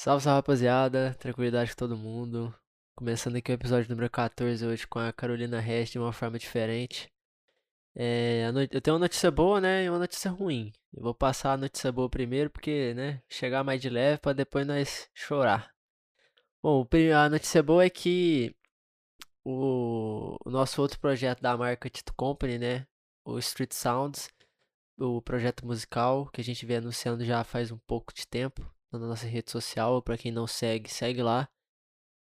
Salve, salve rapaziada, tranquilidade com todo mundo. Começando aqui o episódio número 14 hoje com a Carolina Rest de uma forma diferente. É, Eu tenho uma notícia boa, né, e uma notícia ruim. Eu vou passar a notícia boa primeiro, porque, né, chegar mais de leve para depois nós chorar. Bom, a notícia boa é que o, o nosso outro projeto da marca Tito Company, né, o Street Sounds, o projeto musical que a gente vem anunciando já faz um pouco de tempo na nossa rede social. Para quem não segue, segue lá,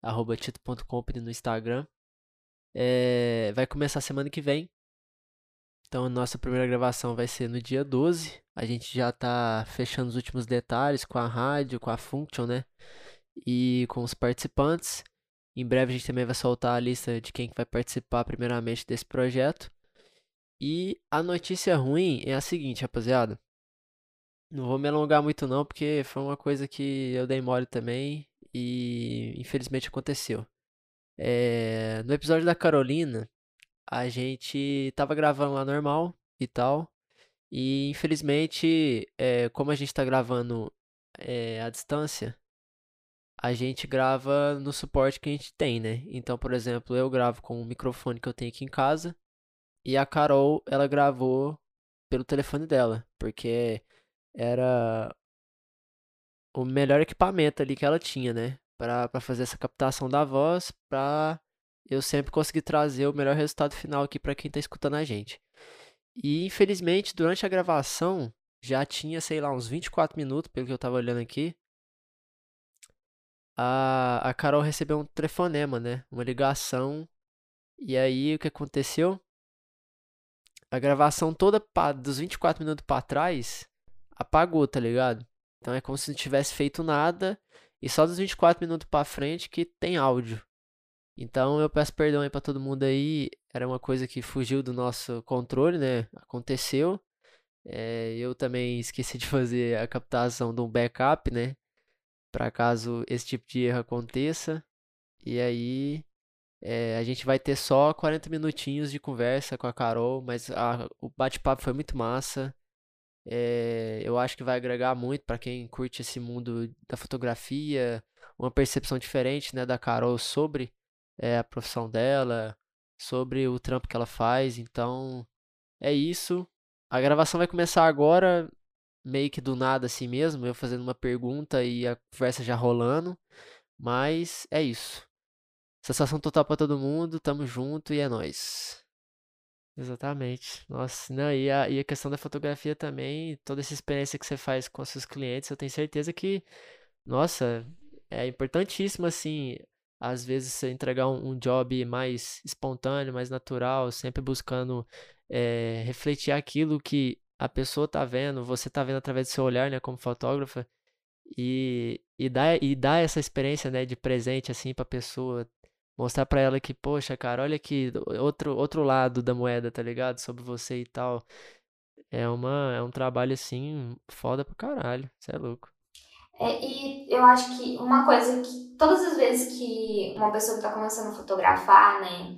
arroba tito.company no Instagram. É, vai começar semana que vem. Então, a nossa primeira gravação vai ser no dia 12. A gente já tá fechando os últimos detalhes com a rádio, com a Function, né? E com os participantes. Em breve a gente também vai soltar a lista de quem vai participar primeiramente desse projeto. E a notícia ruim é a seguinte, rapaziada. Não vou me alongar muito não, porque foi uma coisa que eu dei mole também e infelizmente aconteceu. É, no episódio da Carolina, a gente tava gravando lá normal e tal. E infelizmente, é, como a gente tá gravando é, à distância, a gente grava no suporte que a gente tem, né? Então, por exemplo, eu gravo com o microfone que eu tenho aqui em casa e a Carol, ela gravou pelo telefone dela, porque era o melhor equipamento ali que ela tinha, né? Pra fazer essa captação da voz, pra eu sempre conseguir trazer o melhor resultado final aqui para quem tá escutando a gente. E infelizmente, durante a gravação, já tinha, sei lá, uns 24 minutos, pelo que eu tava olhando aqui. A, a Carol recebeu um telefonema, né? Uma ligação. E aí, o que aconteceu? A gravação toda pra, dos 24 minutos para trás apagou, tá ligado? Então é como se não tivesse feito nada e só dos 24 minutos para frente que tem áudio. Então eu peço perdão aí para todo mundo aí, era uma coisa que fugiu do nosso controle, né? Aconteceu. É, eu também esqueci de fazer a captação de um backup, né? Para caso esse tipo de erro aconteça. E aí é, a gente vai ter só 40 minutinhos de conversa com a Carol, mas a, o bate-papo foi muito massa. É, eu acho que vai agregar muito para quem curte esse mundo da fotografia, uma percepção diferente né, da Carol sobre é, a profissão dela, sobre o trampo que ela faz. Então, é isso. A gravação vai começar agora, meio que do nada assim mesmo, eu fazendo uma pergunta e a conversa já rolando. Mas é isso. Sensação total para todo mundo, tamo junto e é nóis. Exatamente. Nossa, não, e a, e a questão da fotografia também, toda essa experiência que você faz com seus clientes, eu tenho certeza que, nossa, é importantíssimo, assim, às vezes você entregar um, um job mais espontâneo, mais natural, sempre buscando é, refletir aquilo que a pessoa tá vendo, você tá vendo através do seu olhar, né, como fotógrafa, e, e, dar, e dar essa experiência, né, de presente, assim, pra pessoa, Mostrar pra ela que, poxa, cara, olha aqui, outro, outro lado da moeda, tá ligado? Sobre você e tal. É, uma, é um trabalho, assim, foda pra caralho. Você é louco. É, e eu acho que uma coisa que todas as vezes que uma pessoa que tá começando a fotografar, né,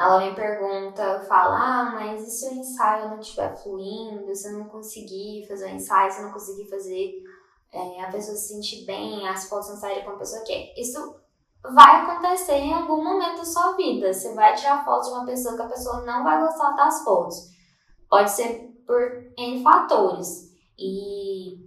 ela me pergunta, fala, ah, mas e se o ensaio não estiver fluindo, se eu não conseguir fazer o ensaio, se eu não conseguir fazer é, a pessoa se sentir bem, as fotos não saírem como a pessoa quer. Isso vai acontecer em algum momento da sua vida. Você vai tirar foto de uma pessoa que a pessoa não vai gostar das fotos. Pode ser por N fatores. E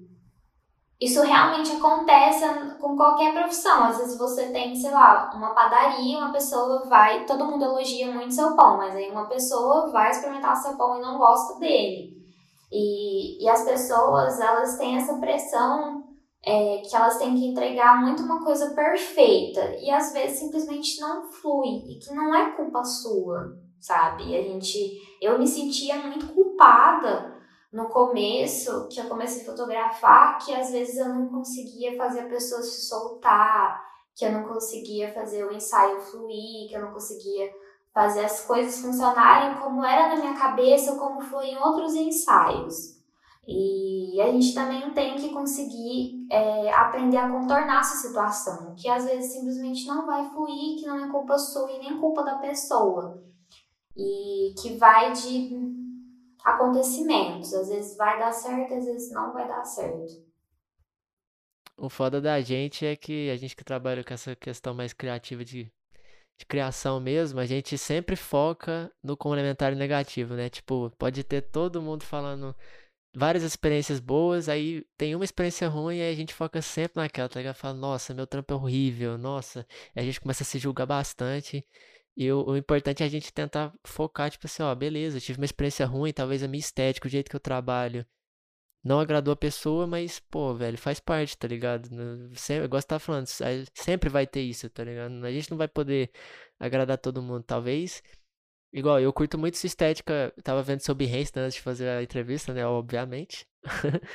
isso realmente acontece com qualquer profissão. Às vezes você tem, sei lá, uma padaria, uma pessoa vai, todo mundo elogia muito seu pão, mas aí uma pessoa vai experimentar seu pão e não gosta dele. E, e as pessoas, elas têm essa pressão é, que elas têm que entregar muito uma coisa perfeita e às vezes simplesmente não flui e que não é culpa sua, sabe? A gente, eu me sentia muito culpada no começo, que eu comecei a fotografar, que às vezes eu não conseguia fazer a pessoa se soltar, que eu não conseguia fazer o ensaio fluir, que eu não conseguia fazer as coisas funcionarem como era na minha cabeça ou como foi em outros ensaios. E a gente também tem que conseguir é, aprender a contornar essa situação, que às vezes simplesmente não vai fluir, que não é culpa sua e nem culpa da pessoa. E que vai de acontecimentos. Às vezes vai dar certo, às vezes não vai dar certo. o foda da gente é que a gente que trabalha com essa questão mais criativa de, de criação mesmo, a gente sempre foca no complementar negativo, né? Tipo, pode ter todo mundo falando várias experiências boas, aí tem uma experiência ruim e a gente foca sempre naquela, tá ligado? Fala, nossa, meu trampo é horrível, nossa. E a gente começa a se julgar bastante. E o, o, importante é a gente tentar focar, tipo assim, ó, beleza, eu tive uma experiência ruim, talvez a minha estética, o jeito que eu trabalho, não agradou a pessoa, mas, pô, velho, faz parte, tá ligado? Sempre, igual você tá falando, sempre vai ter isso, tá ligado? A gente não vai poder agradar todo mundo, talvez. Igual, eu curto muito essa estética, tava vendo sobre Behance né, antes de fazer a entrevista, né, obviamente.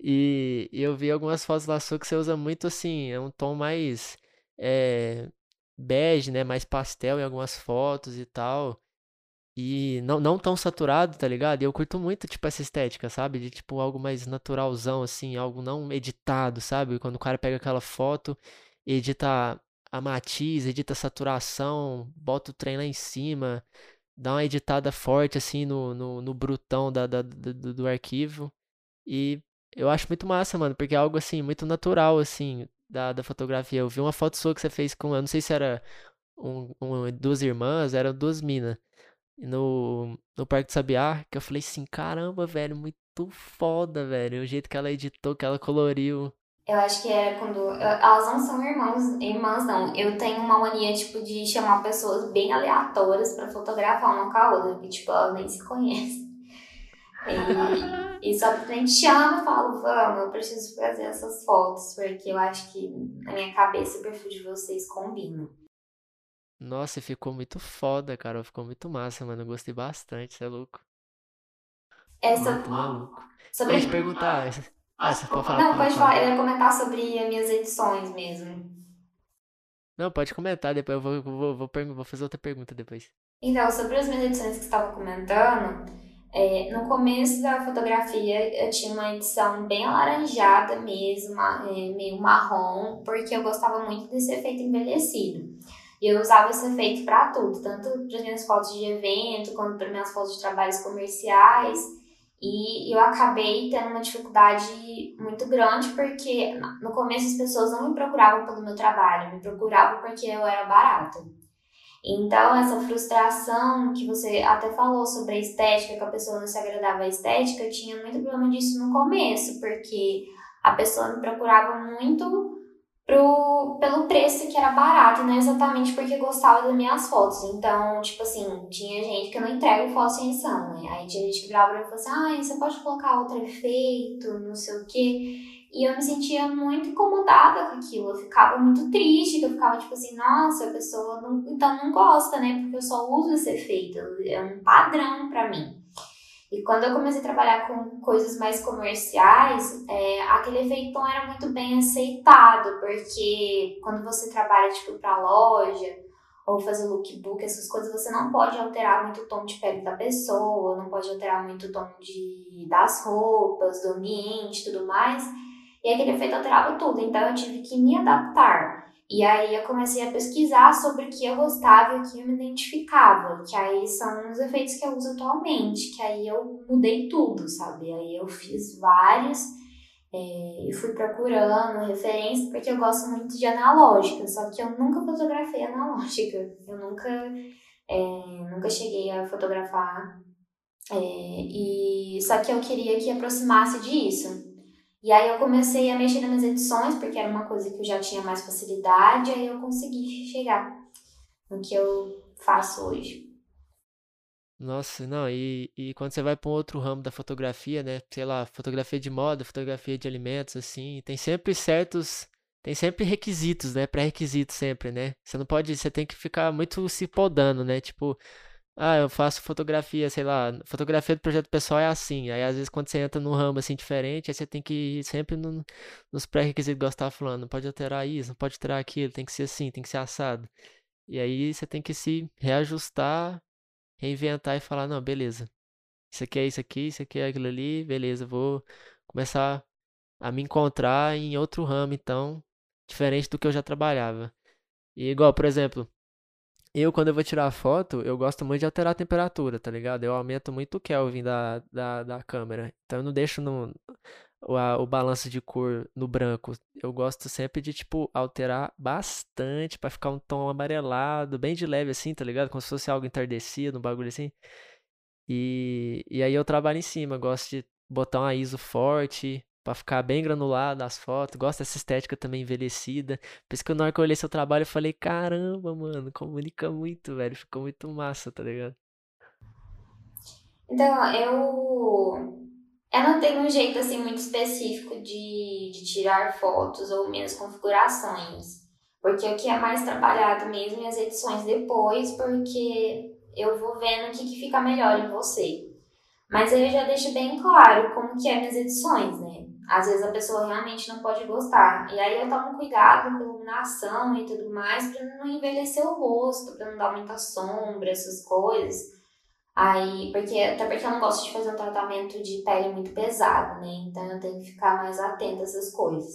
e, e, eu vi algumas fotos lá sua que você usa muito, assim, é um tom mais é, bege, né, mais pastel em algumas fotos e tal. E não, não tão saturado, tá ligado? E eu curto muito, tipo, essa estética, sabe? De, tipo, algo mais naturalzão, assim, algo não editado, sabe? Quando o cara pega aquela foto, edita a matiz, edita a saturação, bota o trem lá em cima, dá uma editada forte, assim, no, no, no brutão da, da, do, do arquivo. E eu acho muito massa, mano, porque é algo, assim, muito natural, assim, da, da fotografia. Eu vi uma foto sua que você fez com, eu não sei se era um, um duas irmãs, eram duas minas no, no Parque do Sabiá, que eu falei assim, caramba, velho, muito foda, velho. O jeito que ela editou, que ela coloriu. Eu acho que era quando. Elas não são irmãos, irmãs, não. Eu tenho uma mania, tipo, de chamar pessoas bem aleatórias para fotografar uma com a outra, porque, tipo, elas nem se conhecem. E, e só simplesmente chama e falo, vamos, eu preciso fazer essas fotos, porque eu acho que na minha cabeça o perfil de vocês combina. Nossa, ficou muito foda, cara. Ficou muito massa, mano. Eu gostei bastante, você é louco. Essa... Muito maluco. Sobre... Eu perguntar. Ah, você pode falar. Não, pode falar. Eu ia comentar sobre as minhas edições mesmo. Não, pode comentar, depois eu vou, vou, vou, vou, fazer outra pergunta depois. Então, sobre as minhas edições que você estava comentando, é, no começo da fotografia eu tinha uma edição bem alaranjada mesmo, é, meio marrom, porque eu gostava muito desse efeito envelhecido. E eu usava esse efeito para tudo, tanto para as minhas fotos de evento, quanto para minhas fotos de trabalhos comerciais. E eu acabei tendo uma dificuldade muito grande porque no começo as pessoas não me procuravam pelo meu trabalho, me procuravam porque eu era barata. Então, essa frustração que você até falou sobre a estética, que a pessoa não se agradava à estética, eu tinha muito problema disso no começo, porque a pessoa me procurava muito pro, pelo preço que era barato, não exatamente porque gostava das minhas fotos. Então, tipo assim, tinha gente que eu não entrego foto sem edição, né? Aí tinha gente que virava pra mim e falava assim, ah, você pode colocar outro efeito, não sei o quê. E eu me sentia muito incomodada com aquilo, eu ficava muito triste, eu ficava tipo assim, nossa, a pessoa não, então não gosta, né? Porque eu só uso esse efeito, é um padrão para mim. E quando eu comecei a trabalhar com coisas mais comerciais, é, aquele efeito não era muito bem aceitado, porque quando você trabalha tipo para loja ou fazer lookbook, essas coisas, você não pode alterar muito o tom de pele da pessoa, não pode alterar muito o tom de, das roupas, do ambiente, tudo mais. E aquele efeito alterava tudo, então eu tive que me adaptar. E aí eu comecei a pesquisar sobre o que eu gostava e o que eu me identificava, que aí são os efeitos que eu uso atualmente, que aí eu mudei tudo, sabe? Aí eu fiz vários é, e fui procurando referências, porque eu gosto muito de analógica, só que eu nunca fotografei analógica, eu nunca, é, nunca cheguei a fotografar, é, e só que eu queria que aproximasse disso. E aí eu comecei a mexer nas edições, porque era uma coisa que eu já tinha mais facilidade, aí eu consegui chegar no que eu faço hoje. Nossa, não, e, e quando você vai para um outro ramo da fotografia, né? Sei lá, fotografia de moda, fotografia de alimentos, assim, tem sempre certos. Tem sempre requisitos, né? Pré-requisitos sempre, né? Você não pode. Você tem que ficar muito se podando, né? Tipo, ah, eu faço fotografia, sei lá, fotografia do projeto pessoal é assim. Aí às vezes quando você entra num ramo assim diferente, aí você tem que ir sempre no, nos pré-requisitos que você estava falando. Não pode alterar isso, não pode alterar aquilo, tem que ser assim, tem que ser assado. E aí você tem que se reajustar, reinventar e falar, não, beleza. Isso aqui é isso aqui, isso aqui é aquilo ali, beleza, vou começar a me encontrar em outro ramo, então, diferente do que eu já trabalhava. E igual, por exemplo, eu, quando eu vou tirar foto, eu gosto muito de alterar a temperatura, tá ligado? Eu aumento muito o Kelvin da, da, da câmera. Então eu não deixo no, o, o balanço de cor no branco. Eu gosto sempre de, tipo, alterar bastante para ficar um tom amarelado, bem de leve assim, tá ligado? Como se fosse algo entardecido, um bagulho assim. E, e aí eu trabalho em cima, gosto de botar uma ISO forte para ficar bem granulado as fotos. Gosto dessa estética também envelhecida. Por isso que na hora que eu olhei seu trabalho eu falei, caramba, mano, comunica muito, velho. Ficou muito massa, tá ligado? Então, eu eu não tenho um jeito assim muito específico de, de tirar fotos ou minhas configurações. Porque o que é mais trabalhado mesmo é as edições depois, porque eu vou vendo o que, que fica melhor em você. Mas aí eu já deixo bem claro como que é minhas edições, né? Às vezes a pessoa realmente não pode gostar. E aí eu tomo cuidado com iluminação e tudo mais para não envelhecer o rosto, para não dar muita sombra, essas coisas. Aí, porque, até porque eu não gosto de fazer um tratamento de pele muito pesado, né? Então eu tenho que ficar mais atenta a essas coisas.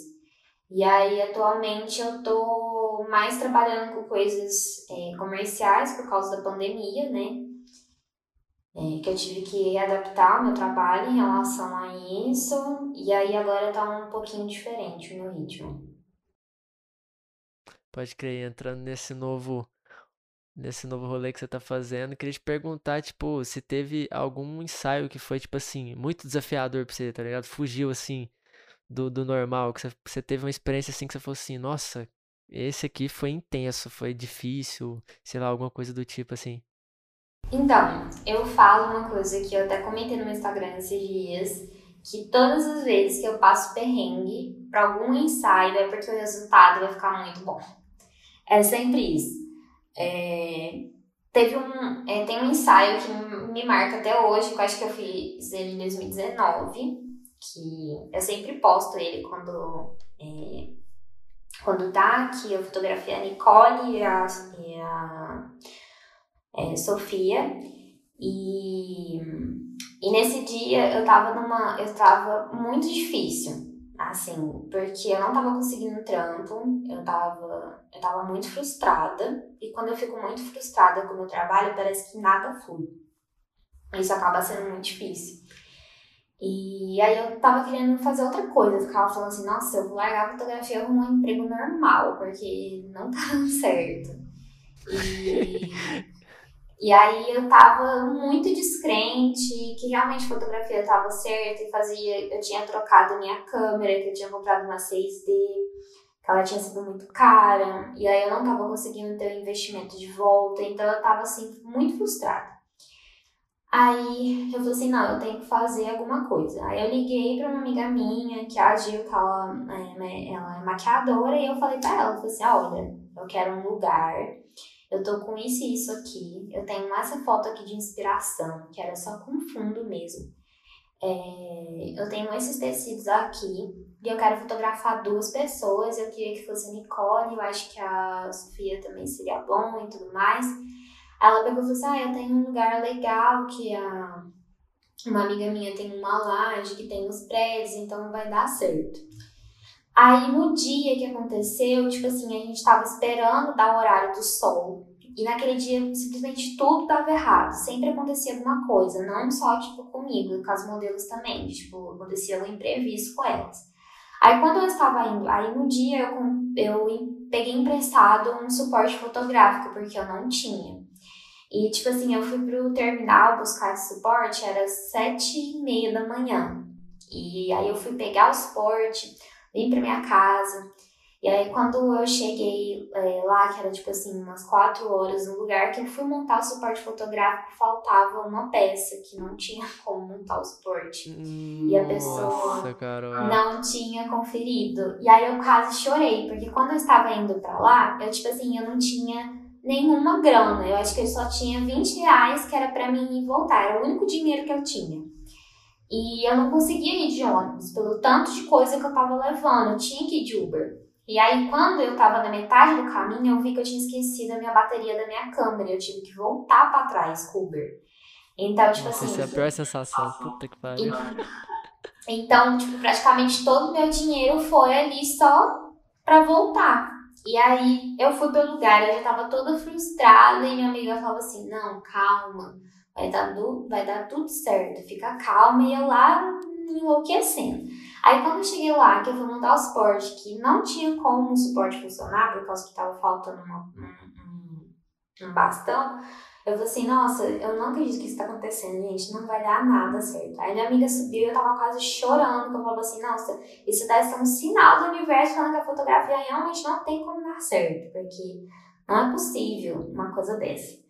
E aí, atualmente, eu tô mais trabalhando com coisas é, comerciais por causa da pandemia, né? É, que eu tive que adaptar meu trabalho em relação a isso. E aí, agora tá um pouquinho diferente o meu ritmo. Pode crer, entrando nesse novo nesse novo rolê que você tá fazendo. Queria te perguntar, tipo, se teve algum ensaio que foi, tipo assim, muito desafiador pra você, tá ligado? Fugiu, assim, do, do normal, que você, você teve uma experiência assim que você falou assim, nossa, esse aqui foi intenso, foi difícil, sei lá, alguma coisa do tipo assim. Então, eu falo uma coisa que eu até comentei no meu Instagram esses dias, que todas as vezes que eu passo perrengue pra algum ensaio é porque o resultado vai ficar muito bom. É sempre isso. É, teve um, é, tem um ensaio que me marca até hoje, que eu acho que eu fiz ele em 2019, que eu sempre posto ele quando, é, quando tá, que eu fotografei a Nicole e a, e a é, Sofia. E, e nesse dia eu tava numa. Eu tava muito difícil. Assim, porque eu não tava conseguindo trampo, eu tava, eu tava muito frustrada. E quando eu fico muito frustrada com o meu trabalho, parece que nada flui. Isso acaba sendo muito difícil. E aí eu tava querendo fazer outra coisa. Eu ficava falando assim, nossa, eu vou largar a fotografia e arrumar um emprego normal, porque não tá dando certo. E E aí eu tava muito descrente que realmente fotografia tava certa e fazia. Eu tinha trocado minha câmera, que eu tinha comprado uma 6D, que ela tinha sido muito cara, e aí eu não tava conseguindo ter o investimento de volta, então eu tava assim, muito frustrada. Aí eu falei assim, não, eu tenho que fazer alguma coisa. Aí eu liguei pra uma amiga minha, que é a Gil, que ela é, ela é maquiadora, e eu falei pra ela, eu falei assim, olha, eu quero um lugar eu tô com isso e isso aqui. Eu tenho essa foto aqui de inspiração, que era só com fundo mesmo. É, eu tenho esses tecidos aqui e eu quero fotografar duas pessoas. Eu queria que fosse a Nicole, eu acho que a Sofia também seria bom e tudo mais. Ela pegou e falou assim: Ah, eu tenho um lugar legal que a, uma amiga minha tem uma laje que tem os prédios, então vai dar certo. Aí no dia que aconteceu, tipo assim, a gente tava esperando dar o horário do sol. E naquele dia, simplesmente tudo tava errado. Sempre acontecia alguma coisa. Não só, tipo, comigo, com as modelos também. Tipo, acontecia um imprevisto com elas. Aí quando eu estava indo, aí no dia eu, eu peguei emprestado um suporte fotográfico, porque eu não tinha. E, tipo assim, eu fui pro terminal buscar esse suporte, era sete e meia da manhã. E aí eu fui pegar o suporte vim pra minha casa. E aí, quando eu cheguei é, lá, que era tipo assim, umas quatro horas no lugar que eu fui montar o suporte fotográfico, faltava uma peça que não tinha como montar o suporte. Hum, e a pessoa Nossa, não tinha conferido. E aí eu quase chorei, porque quando eu estava indo pra lá, eu, tipo assim, eu não tinha nenhuma grana. Eu acho que eu só tinha 20 reais que era para mim ir voltar. Era o único dinheiro que eu tinha. E eu não conseguia ir de ônibus, pelo tanto de coisa que eu tava levando. Eu tinha que ir de Uber. E aí, quando eu tava na metade do caminho, eu vi que eu tinha esquecido a minha bateria da minha câmera. Eu tive que voltar para trás com o Uber. Então, tipo Nossa, assim. Essa é a pior sensação. Puta que pariu. Então, tipo, praticamente todo o meu dinheiro foi ali só pra voltar. E aí, eu fui pelo lugar, eu já tava toda frustrada e minha amiga falava assim: não, calma vai dar, vai dar tudo certo, fica calma. E eu lá enlouquecendo. Aí quando eu cheguei lá, que eu fui montar o suporte, que não tinha como o suporte funcionar, por causa que tava faltando uma, um, um bastão, eu falei assim, nossa, eu não acredito que isso tá acontecendo, gente, não vai dar nada certo. Aí minha amiga subiu e eu tava quase chorando, que eu falava assim, nossa, isso deve ser um sinal do universo falando que a fotografia realmente não tem como dar certo, porque não é possível uma coisa dessa.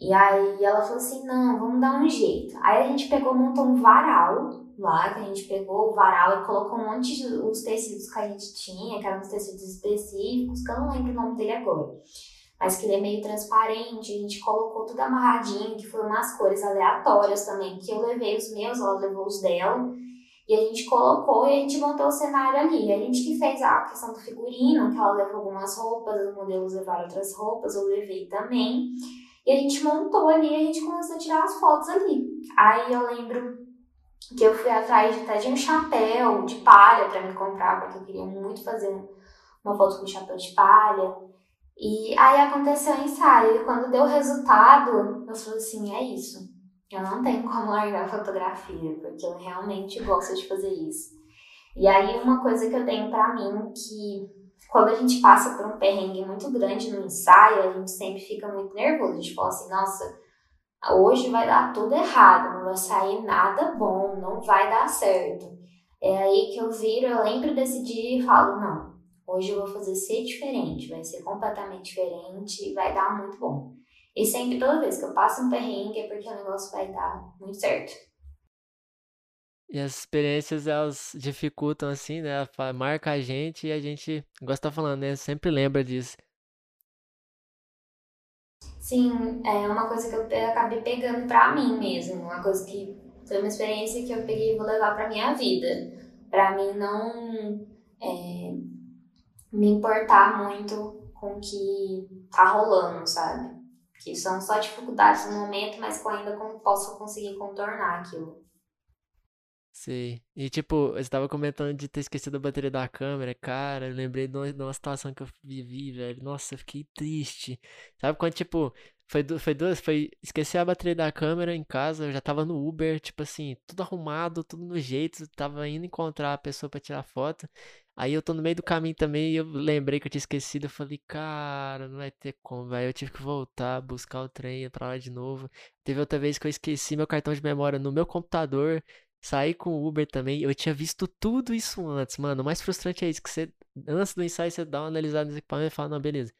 E aí ela falou assim, não, vamos dar um jeito. Aí a gente pegou, montou um varal lá, que a gente pegou o varal e colocou um monte de os tecidos que a gente tinha, que eram os tecidos específicos, que eu não lembro o nome dele agora. Mas que ele é meio transparente, a gente colocou tudo amarradinho, que foram umas cores aleatórias também, que eu levei os meus, ela levou os dela. E a gente colocou e a gente montou o cenário ali. A gente que fez a questão do figurino, que ela levou algumas roupas, os modelos levaram outras roupas, eu levei também. E a gente montou ali, a gente começou a tirar as fotos ali. Aí eu lembro que eu fui atrás de, até de um chapéu de palha para me comprar, porque eu queria muito fazer uma foto com chapéu de palha. E aí aconteceu o ensaio, e quando deu o resultado, eu falei assim, é isso. Eu não tenho como largar a fotografia, porque eu realmente gosto de fazer isso. E aí uma coisa que eu tenho para mim que quando a gente passa por um perrengue muito grande no ensaio, a gente sempre fica muito nervoso. A gente fala assim, nossa, hoje vai dar tudo errado, não vai sair nada bom, não vai dar certo. É aí que eu viro, eu lembro desse dia e falo, não, hoje eu vou fazer ser diferente, vai ser completamente diferente e vai dar muito bom. E sempre, toda vez que eu passo um perrengue, é porque o negócio vai dar muito certo. E as experiências, elas dificultam assim, né? Marca a gente e a gente, gosta de falando, né? Sempre lembra disso. Sim, é uma coisa que eu acabei pegando pra mim mesmo. Uma coisa que foi uma experiência que eu peguei e vou levar pra minha vida. Pra mim não é, me importar muito com o que tá rolando, sabe? Que são só dificuldades no momento, mas ainda posso conseguir contornar aquilo. Sei. E tipo, você tava comentando de ter esquecido a bateria da câmera, cara, eu lembrei de uma, situação que eu vivi, velho. Nossa, eu fiquei triste. Sabe quando, tipo, foi, foi duas, foi esquecer a bateria da câmera em casa, eu já tava no Uber, tipo assim, tudo arrumado, tudo no jeito, tava indo encontrar a pessoa para tirar foto. Aí eu tô no meio do caminho também e eu lembrei que eu tinha esquecido, eu falei, cara, não vai ter como, velho. Eu tive que voltar, buscar o trem, ir pra lá de novo. Teve outra vez que eu esqueci meu cartão de memória no meu computador. Saí com o Uber também. Eu tinha visto tudo isso antes, mano. O mais frustrante é isso, que você, antes do ensaio, você dá uma analisada nos equipamentos e fala, não, beleza.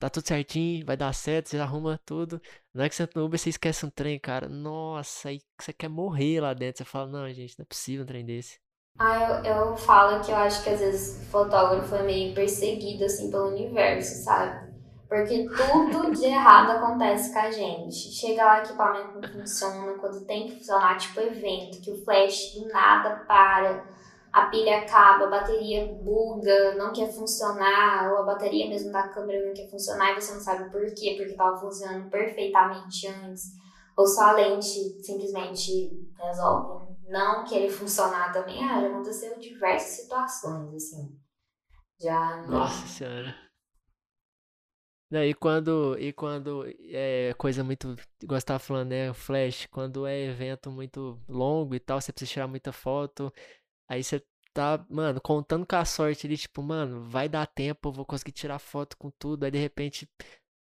Tá tudo certinho, vai dar certo, você arruma tudo. Não é que você entra no Uber, você esquece um trem, cara. Nossa, aí você quer morrer lá dentro. Você fala, não, gente, não é possível um trem desse. Ah, eu, eu falo que eu acho que às vezes o fotógrafo é meio perseguido, assim, pelo universo, sabe? Porque tudo de errado acontece com a gente. Chega lá, o equipamento não funciona quando tem que funcionar, tipo evento, que o flash do nada para, a pilha acaba, a bateria buga, não quer funcionar, ou a bateria mesmo da câmera não quer funcionar e você não sabe por quê, porque estava funcionando perfeitamente antes. Ou só a lente simplesmente resolve não querer funcionar também. Ah, já aconteceu diversas situações, assim. Já. Nossa Senhora. Não, e quando, e quando é coisa muito, igual você tava falando, né, flash, quando é evento muito longo e tal, você precisa tirar muita foto, aí você tá, mano, contando com a sorte ali, tipo, mano, vai dar tempo, eu vou conseguir tirar foto com tudo, aí de repente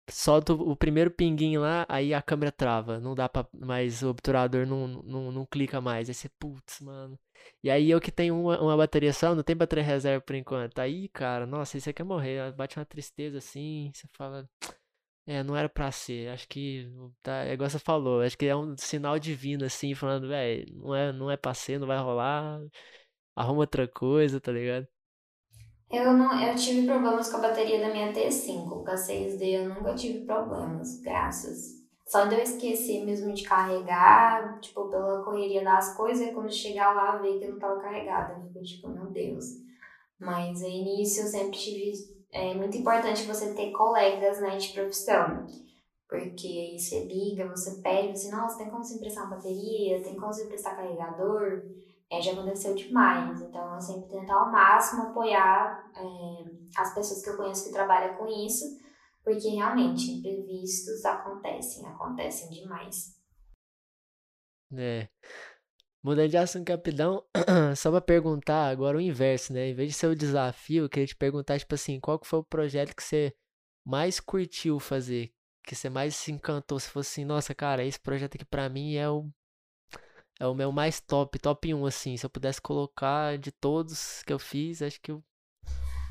solta o primeiro pinguinho lá, aí a câmera trava, não dá pra, mais o obturador não, não, não clica mais, aí você, putz, mano. E aí eu que tenho uma, uma bateria só, não tem bateria reserva por enquanto. Aí, cara, nossa, aí você quer morrer. Bate uma tristeza assim, você fala. É, não era pra ser. Acho que. Tá, é igual você falou. Acho que é um sinal divino, assim, falando, velho, não é, não é pra ser, não vai rolar. Arruma outra coisa, tá ligado? Eu, não, eu tive problemas com a bateria da minha T5, com a 6D eu nunca tive problemas, graças só de eu esquecer mesmo de carregar, tipo, pela correria das coisas, e quando chegar lá, ver que não tava carregada. Eu tipo, meu Deus. Mas no início eu sempre tive. É muito importante você ter colegas né, de profissão. Porque aí você liga, você pede, você, nossa, tem como você emprestar uma bateria? Tem como você emprestar carregador? É, já aconteceu demais. Então eu sempre tento ao máximo apoiar é, as pessoas que eu conheço que trabalham com isso porque realmente imprevistos acontecem, acontecem demais. É. Mudando de assunto rapidão, só pra perguntar agora o inverso, né? Em vez de ser o desafio, eu queria te perguntar, tipo assim, qual que foi o projeto que você mais curtiu fazer? Que você mais se encantou? Se fosse assim, nossa, cara, esse projeto aqui pra mim é o, é o meu mais top, top 1, assim. Se eu pudesse colocar de todos que eu fiz, acho que o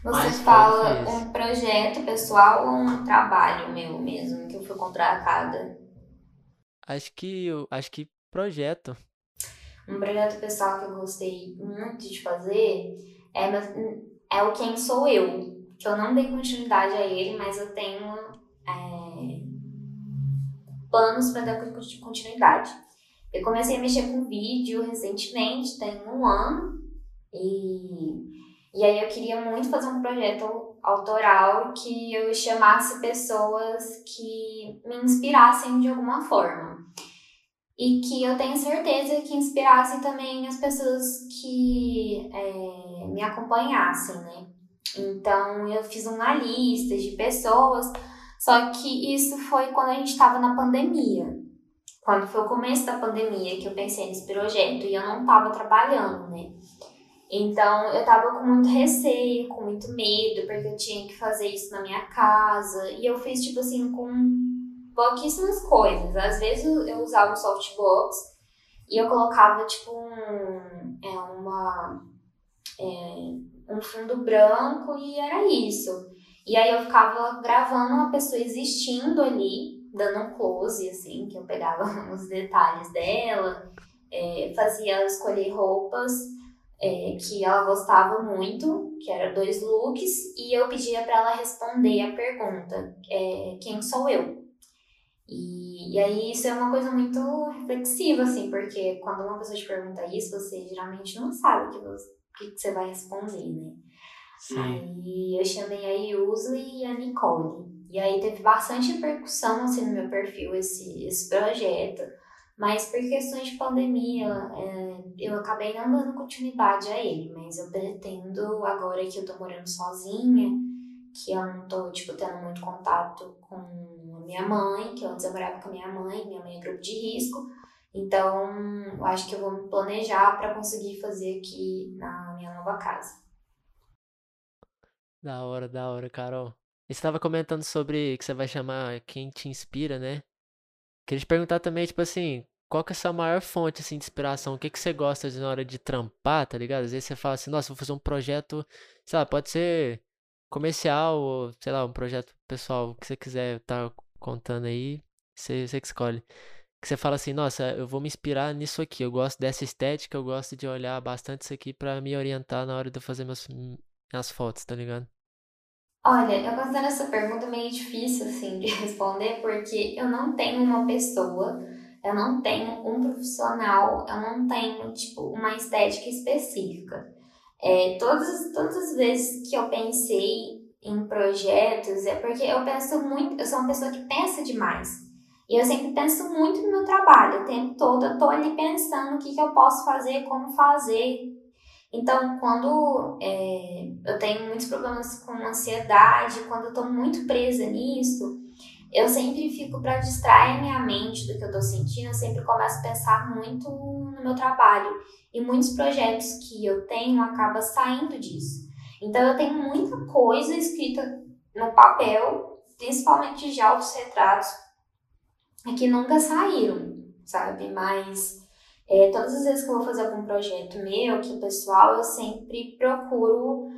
Você fala um projeto pessoal ou um trabalho meu mesmo, que eu fui contratada? Acho que, acho que projeto. Um projeto pessoal que eu gostei muito de fazer é, é o Quem Sou Eu. Que eu não dei continuidade a ele, mas eu tenho é, planos para dar continuidade. Eu comecei a mexer com vídeo recentemente, tem um ano, e, e aí eu queria muito fazer um projeto autoral que eu chamasse pessoas que me inspirassem de alguma forma e que eu tenho certeza que inspirasse também as pessoas que é, me acompanhassem, né? Então eu fiz uma lista de pessoas, só que isso foi quando a gente estava na pandemia. Quando foi o começo da pandemia que eu pensei nesse projeto e eu não estava trabalhando, né? Então eu tava com muito receio, com muito medo, porque eu tinha que fazer isso na minha casa. E eu fiz, tipo assim, com pouquíssimas coisas. Às vezes eu usava o softbox e eu colocava tipo um, é, uma, é, um fundo branco e era isso. E aí eu ficava gravando uma pessoa existindo ali, dando um close, assim, que eu pegava os detalhes dela, é, fazia ela escolher roupas é, que ela gostava muito, que eram dois looks, e eu pedia para ela responder a pergunta: é, quem sou eu? E, e aí isso é uma coisa muito reflexiva, assim, porque quando uma pessoa te pergunta isso, você geralmente não sabe o que você, que você vai responder, né? Sim. Aí eu chamei a Yusli e a Nicole. E aí teve bastante repercussão assim, no meu perfil esse, esse projeto. Mas por questões de pandemia, é, eu acabei não dando continuidade a ele. Mas eu pretendo, agora que eu tô morando sozinha, que eu não tô, tipo, tendo muito contato com a minha mãe, que antes eu morava com a minha mãe, minha mãe é grupo de risco. Então, eu acho que eu vou me planejar para conseguir fazer aqui na minha nova casa. Da hora, da hora, Carol. Estava comentando sobre que você vai chamar quem te inspira, né? Queria te perguntar também, tipo assim, qual que é a sua maior fonte, assim, de inspiração? O que que você gosta de na hora de trampar, tá ligado? Às vezes você fala assim, nossa, vou fazer um projeto, sei lá, pode ser comercial ou, sei lá, um projeto pessoal que você quiser tá contando aí, você, você que escolhe. Que você fala assim, nossa, eu vou me inspirar nisso aqui, eu gosto dessa estética, eu gosto de olhar bastante isso aqui para me orientar na hora de eu fazer meus, minhas fotos, tá ligado? Olha, eu considero essa pergunta meio difícil, assim, de responder, porque eu não tenho uma pessoa, eu não tenho um profissional, eu não tenho, tipo, uma estética específica. É, todas, todas as vezes que eu pensei em projetos é porque eu penso muito, eu sou uma pessoa que pensa demais. E eu sempre penso muito no meu trabalho, o tempo todo eu tô ali pensando o que, que eu posso fazer, como fazer. Então, quando é, eu tenho muitos problemas com ansiedade, quando eu tô muito presa nisso, eu sempre fico para distrair minha mente do que eu tô sentindo, eu sempre começo a pensar muito no meu trabalho. E muitos projetos que eu tenho acabam saindo disso. Então eu tenho muita coisa escrita no papel, principalmente de autorretratos, que nunca saíram, sabe? Mas é, todas as vezes que eu vou fazer algum projeto meu, que pessoal, eu sempre procuro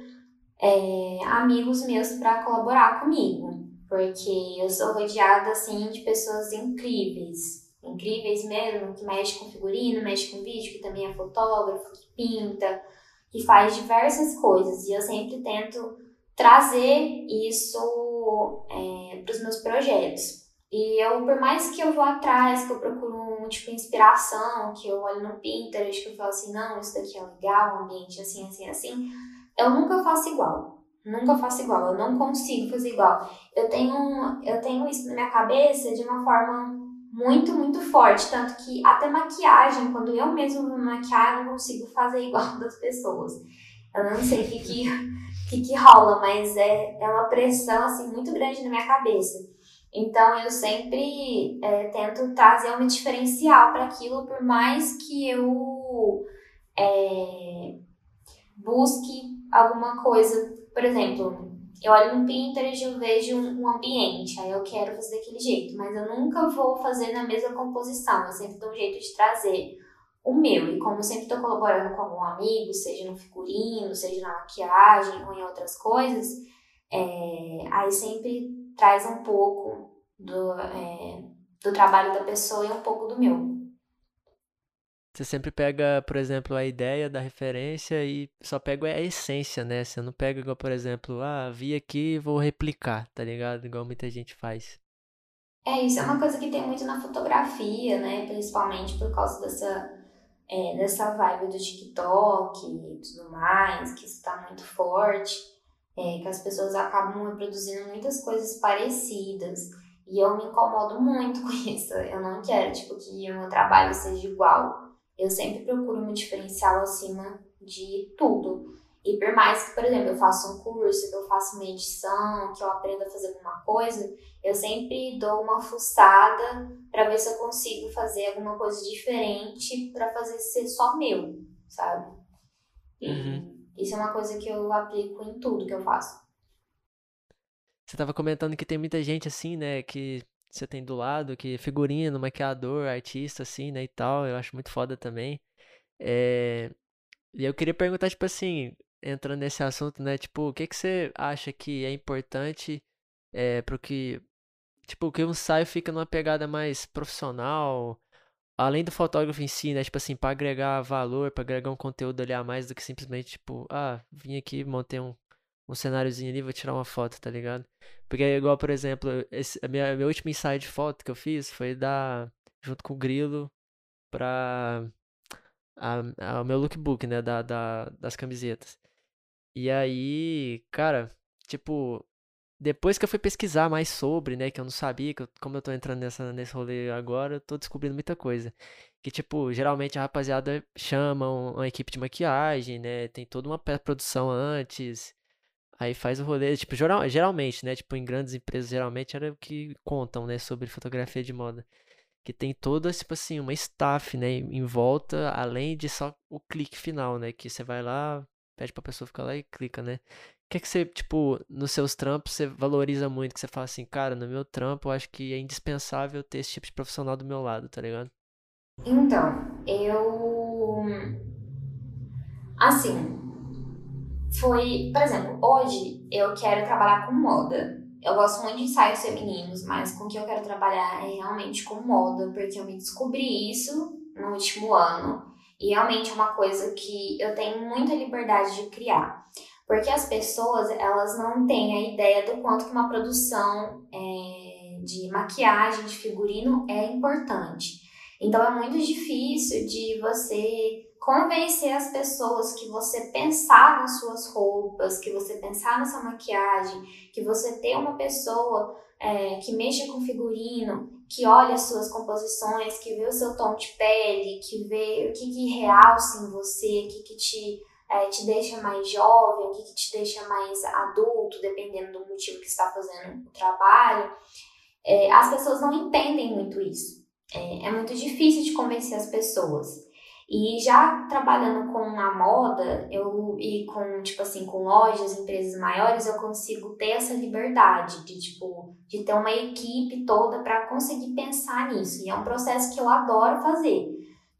é, amigos meus para colaborar comigo, porque eu sou rodeada assim de pessoas incríveis incríveis mesmo, que mexe com figurino, mexe com vídeo, que também é fotógrafo, que pinta, que faz diversas coisas. E eu sempre tento trazer isso é, para os meus projetos. E eu, por mais que eu vou atrás, que eu procuro um tipo inspiração, que eu olho no Pinterest, que eu falo assim, não, isso daqui é legal, ambiente assim, assim, assim, eu nunca faço igual. Nunca faço igual, eu não consigo fazer igual. Eu tenho, eu tenho isso na minha cabeça de uma forma muito, muito forte. Tanto que até maquiagem, quando eu mesmo me maquiar, eu não consigo fazer igual das pessoas. Eu não sei o que, que, que, que rola, mas é, é uma pressão assim muito grande na minha cabeça. Então eu sempre é, tento trazer um diferencial para aquilo, por mais que eu é, busque alguma coisa. Por exemplo, eu olho no Pinterest e eu vejo um ambiente, aí eu quero fazer daquele jeito, mas eu nunca vou fazer na mesma composição, eu sempre dou um jeito de trazer o meu. E como sempre estou colaborando com algum amigo, seja no figurino, seja na maquiagem ou em outras coisas, é, aí sempre traz um pouco do, é, do trabalho da pessoa e um pouco do meu. Você sempre pega, por exemplo, a ideia da referência e só pega a essência, né? Você não pega igual, por exemplo, ah, vi aqui vou replicar, tá ligado? Igual muita gente faz. É, isso é uma coisa que tem muito na fotografia, né? Principalmente por causa dessa, é, dessa vibe do TikTok e tudo mais, que está muito forte, é, que as pessoas acabam reproduzindo muitas coisas parecidas. E eu me incomodo muito com isso. Eu não quero, tipo, que o meu trabalho seja igual. Eu sempre procuro um diferencial acima de tudo. E por mais que, por exemplo, eu faça um curso, que eu faça uma edição, que eu aprenda a fazer alguma coisa, eu sempre dou uma fuçada para ver se eu consigo fazer alguma coisa diferente para fazer ser só meu, sabe? Uhum. Isso é uma coisa que eu aplico em tudo que eu faço. Você tava comentando que tem muita gente assim, né, que você tem do lado, que figurino, maquiador, artista, assim, né, e tal, eu acho muito foda também. É... E eu queria perguntar, tipo assim, entrando nesse assunto, né, tipo, o que que você acha que é importante é, pro que, tipo, que um ensaio fica numa pegada mais profissional, além do fotógrafo em si, né, tipo assim, para agregar valor, para agregar um conteúdo ali a mais do que simplesmente, tipo, ah, vim aqui, montei um um cenáriozinho ali, vou tirar uma foto, tá ligado? Porque é igual, por exemplo, esse, a minha, minha última ensaio de foto que eu fiz foi da junto com o Grilo pra o meu lookbook, né, da, da, das camisetas. E aí, cara, tipo, depois que eu fui pesquisar mais sobre, né, que eu não sabia, que eu, como eu tô entrando nessa, nesse rolê agora, eu tô descobrindo muita coisa. Que, tipo, geralmente a rapaziada chama uma equipe de maquiagem, né, tem toda uma pré-produção antes, Aí faz o rolê, tipo, geral, geralmente, né? Tipo, em grandes empresas, geralmente era o que contam, né? Sobre fotografia de moda. Que tem toda, tipo assim, uma staff, né? Em volta, além de só o clique final, né? Que você vai lá, pede pra pessoa ficar lá e clica, né? Que é que você, tipo, nos seus trampos, você valoriza muito? Que você fala assim, cara, no meu trampo eu acho que é indispensável ter esse tipo de profissional do meu lado, tá ligado? Então, eu. Assim, foi, por exemplo, hoje eu quero trabalhar com moda. Eu gosto muito de ensaios femininos, mas com o que eu quero trabalhar é realmente com moda, porque eu me descobri isso no último ano e realmente é uma coisa que eu tenho muita liberdade de criar. Porque as pessoas, elas não têm a ideia do quanto que uma produção é, de maquiagem, de figurino é importante. Então é muito difícil de você convencer as pessoas que você pensar nas suas roupas, que você pensar nessa maquiagem, que você ter uma pessoa é, que mexa com figurino, que olha as suas composições, que vê o seu tom de pele, que vê o que, que realça em você, o que, que te, é, te deixa mais jovem, o que, que te deixa mais adulto, dependendo do motivo que está fazendo o trabalho. É, as pessoas não entendem muito isso. É, é muito difícil de convencer as pessoas. E já trabalhando com a moda, eu e com, tipo assim, com lojas, empresas maiores, eu consigo ter essa liberdade de, tipo, de ter uma equipe toda para conseguir pensar nisso. E é um processo que eu adoro fazer.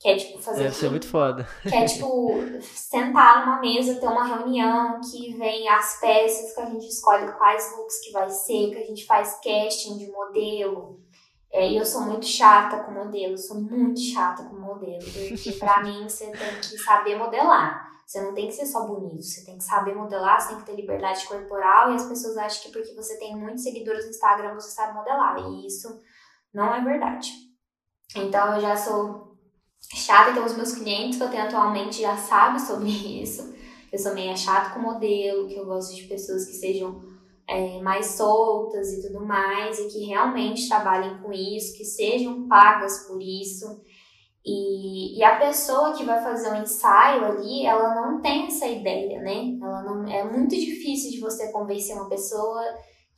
Que é, tipo, fazer... Deve ser muito foda. Que é, tipo, sentar numa mesa, ter uma reunião, que vem as peças, que a gente escolhe quais looks que vai ser, que a gente faz casting de modelo, é, e eu sou muito chata com modelo, sou muito chata com modelo, porque pra mim você tem que saber modelar. Você não tem que ser só bonito, você tem que saber modelar, você tem que ter liberdade corporal e as pessoas acham que porque você tem muitos seguidores no Instagram você sabe modelar. E isso não é verdade. Então eu já sou chata, então os meus clientes que eu tenho atualmente já sabem sobre isso. Eu sou meio chata com modelo, que eu gosto de pessoas que sejam é, mais soltas e tudo mais, e que realmente trabalhem com isso, que sejam pagas por isso. E, e a pessoa que vai fazer o um ensaio ali, ela não tem essa ideia, né? Ela não, é muito difícil de você convencer uma pessoa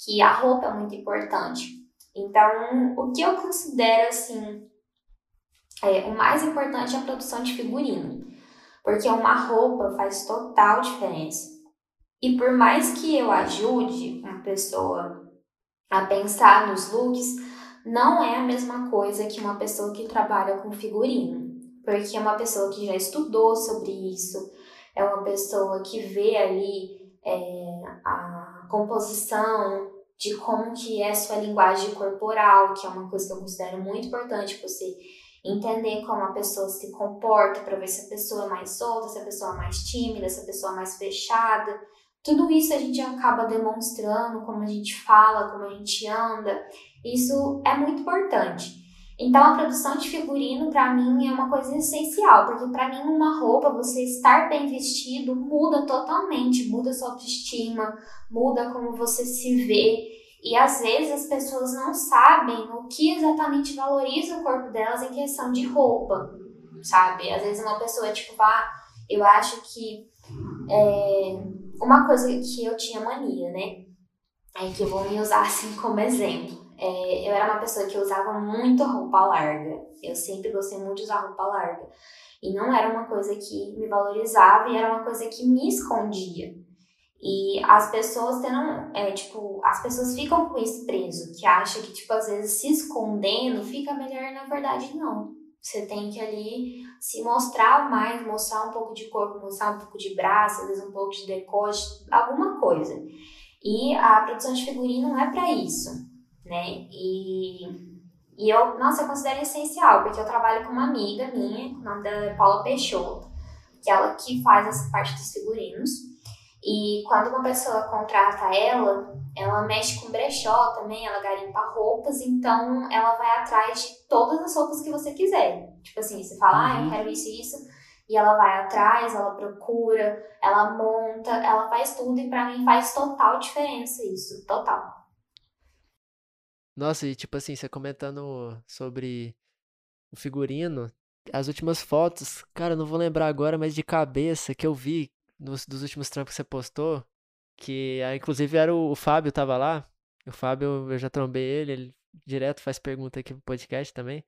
que a roupa é muito importante. Então, o que eu considero assim, é, o mais importante é a produção de figurino. Porque uma roupa faz total diferença. E por mais que eu ajude uma pessoa a pensar nos looks, não é a mesma coisa que uma pessoa que trabalha com figurino. Porque é uma pessoa que já estudou sobre isso, é uma pessoa que vê ali é, a composição de como que é sua linguagem corporal, que é uma coisa que eu considero muito importante você entender como a pessoa se comporta para ver se a pessoa é mais solta, se a pessoa é mais tímida, se a pessoa é mais fechada. Tudo isso a gente acaba demonstrando como a gente fala, como a gente anda. Isso é muito importante. Então a produção de figurino para mim é uma coisa essencial, porque para mim uma roupa, você estar bem vestido muda totalmente, muda sua autoestima, muda como você se vê. E às vezes as pessoas não sabem o que exatamente valoriza o corpo delas em questão de roupa, sabe? Às vezes uma pessoa tipo, ah, eu acho que é, uma coisa que eu tinha mania, né? É que eu vou me usar assim como exemplo. É, eu era uma pessoa que usava muito roupa larga. Eu sempre gostei muito de usar roupa larga. E não era uma coisa que me valorizava e era uma coisa que me escondia. E as pessoas tendo, é, tipo, as pessoas ficam com isso preso, que acha que, tipo, às vezes se escondendo fica melhor, na verdade, não. Você tem que ali se mostrar mais, mostrar um pouco de corpo, mostrar um pouco de braço, às vezes um pouco de decote, alguma coisa. E a produção de figurino não é para isso né? E, e eu, nossa, eu considero essencial, porque eu trabalho com uma amiga minha, o nome dela é Paula Peixoto, que é ela que faz essa parte dos figurinos. E quando uma pessoa contrata ela, ela mexe com brechó também, ela garimpa roupas, então ela vai atrás de todas as roupas que você quiser. Tipo assim, você fala, ah, eu uhum. quero isso e isso, e ela vai atrás, ela procura, ela monta, ela faz tudo, e para mim faz total diferença isso, total. Nossa, e tipo assim, você comentando sobre o figurino, as últimas fotos, cara, não vou lembrar agora, mas de cabeça que eu vi nos, dos últimos trampos que você postou, que ah, inclusive era o, o Fábio tava lá. O Fábio, eu já trombei ele, ele direto faz pergunta aqui pro podcast também.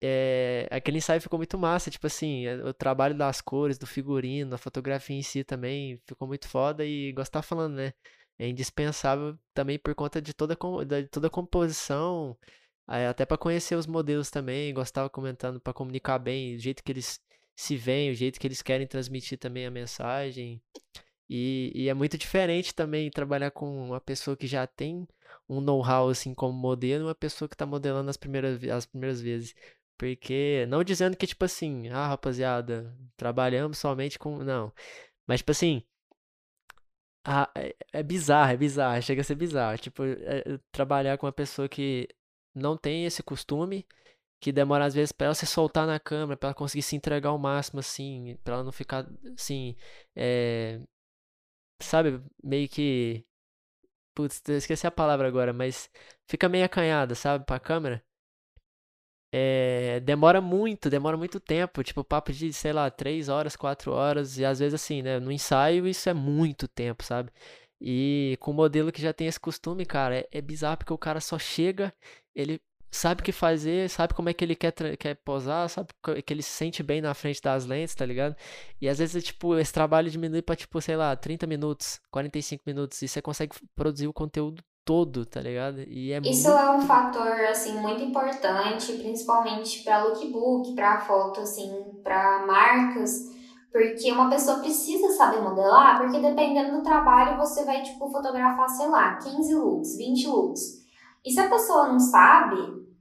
É, aquele ensaio ficou muito massa, tipo assim, é, o trabalho das cores, do figurino, a fotografia em si também ficou muito foda e gostar falando, né? é indispensável também por conta de toda, de toda a composição, até para conhecer os modelos também, gostava comentando para comunicar bem o jeito que eles se veem, o jeito que eles querem transmitir também a mensagem. E, e é muito diferente também trabalhar com uma pessoa que já tem um know-how assim como modelo, uma pessoa que está modelando as primeiras, as primeiras vezes. Porque, não dizendo que, tipo assim, ah, rapaziada, trabalhamos somente com. Não. Mas, tipo assim, ah, é, é bizarro, é bizarro, chega a ser bizarro. Tipo, é, é, trabalhar com uma pessoa que não tem esse costume, que demora às vezes pra ela se soltar na câmera, pra ela conseguir se entregar ao máximo, assim, pra ela não ficar, assim, é, sabe, meio que. Putz, esqueci a palavra agora, mas fica meio acanhada, sabe, pra câmera. É, demora muito, demora muito tempo, tipo, papo de, sei lá, 3 horas, 4 horas, e às vezes assim, né, no ensaio isso é muito tempo, sabe? E com o modelo que já tem esse costume, cara, é, é bizarro porque o cara só chega, ele sabe o que fazer, sabe como é que ele quer, quer posar, sabe que ele se sente bem na frente das lentes, tá ligado? E às vezes, tipo, esse trabalho diminui pra, tipo, sei lá, 30 minutos, 45 minutos, e você consegue produzir o conteúdo todo, tá ligado? E é Isso muito... é um fator, assim, muito importante, principalmente para lookbook, para foto, assim, para marcas, porque uma pessoa precisa saber modelar, porque dependendo do trabalho você vai, tipo, fotografar, sei lá, 15 looks, 20 looks. E se a pessoa não sabe,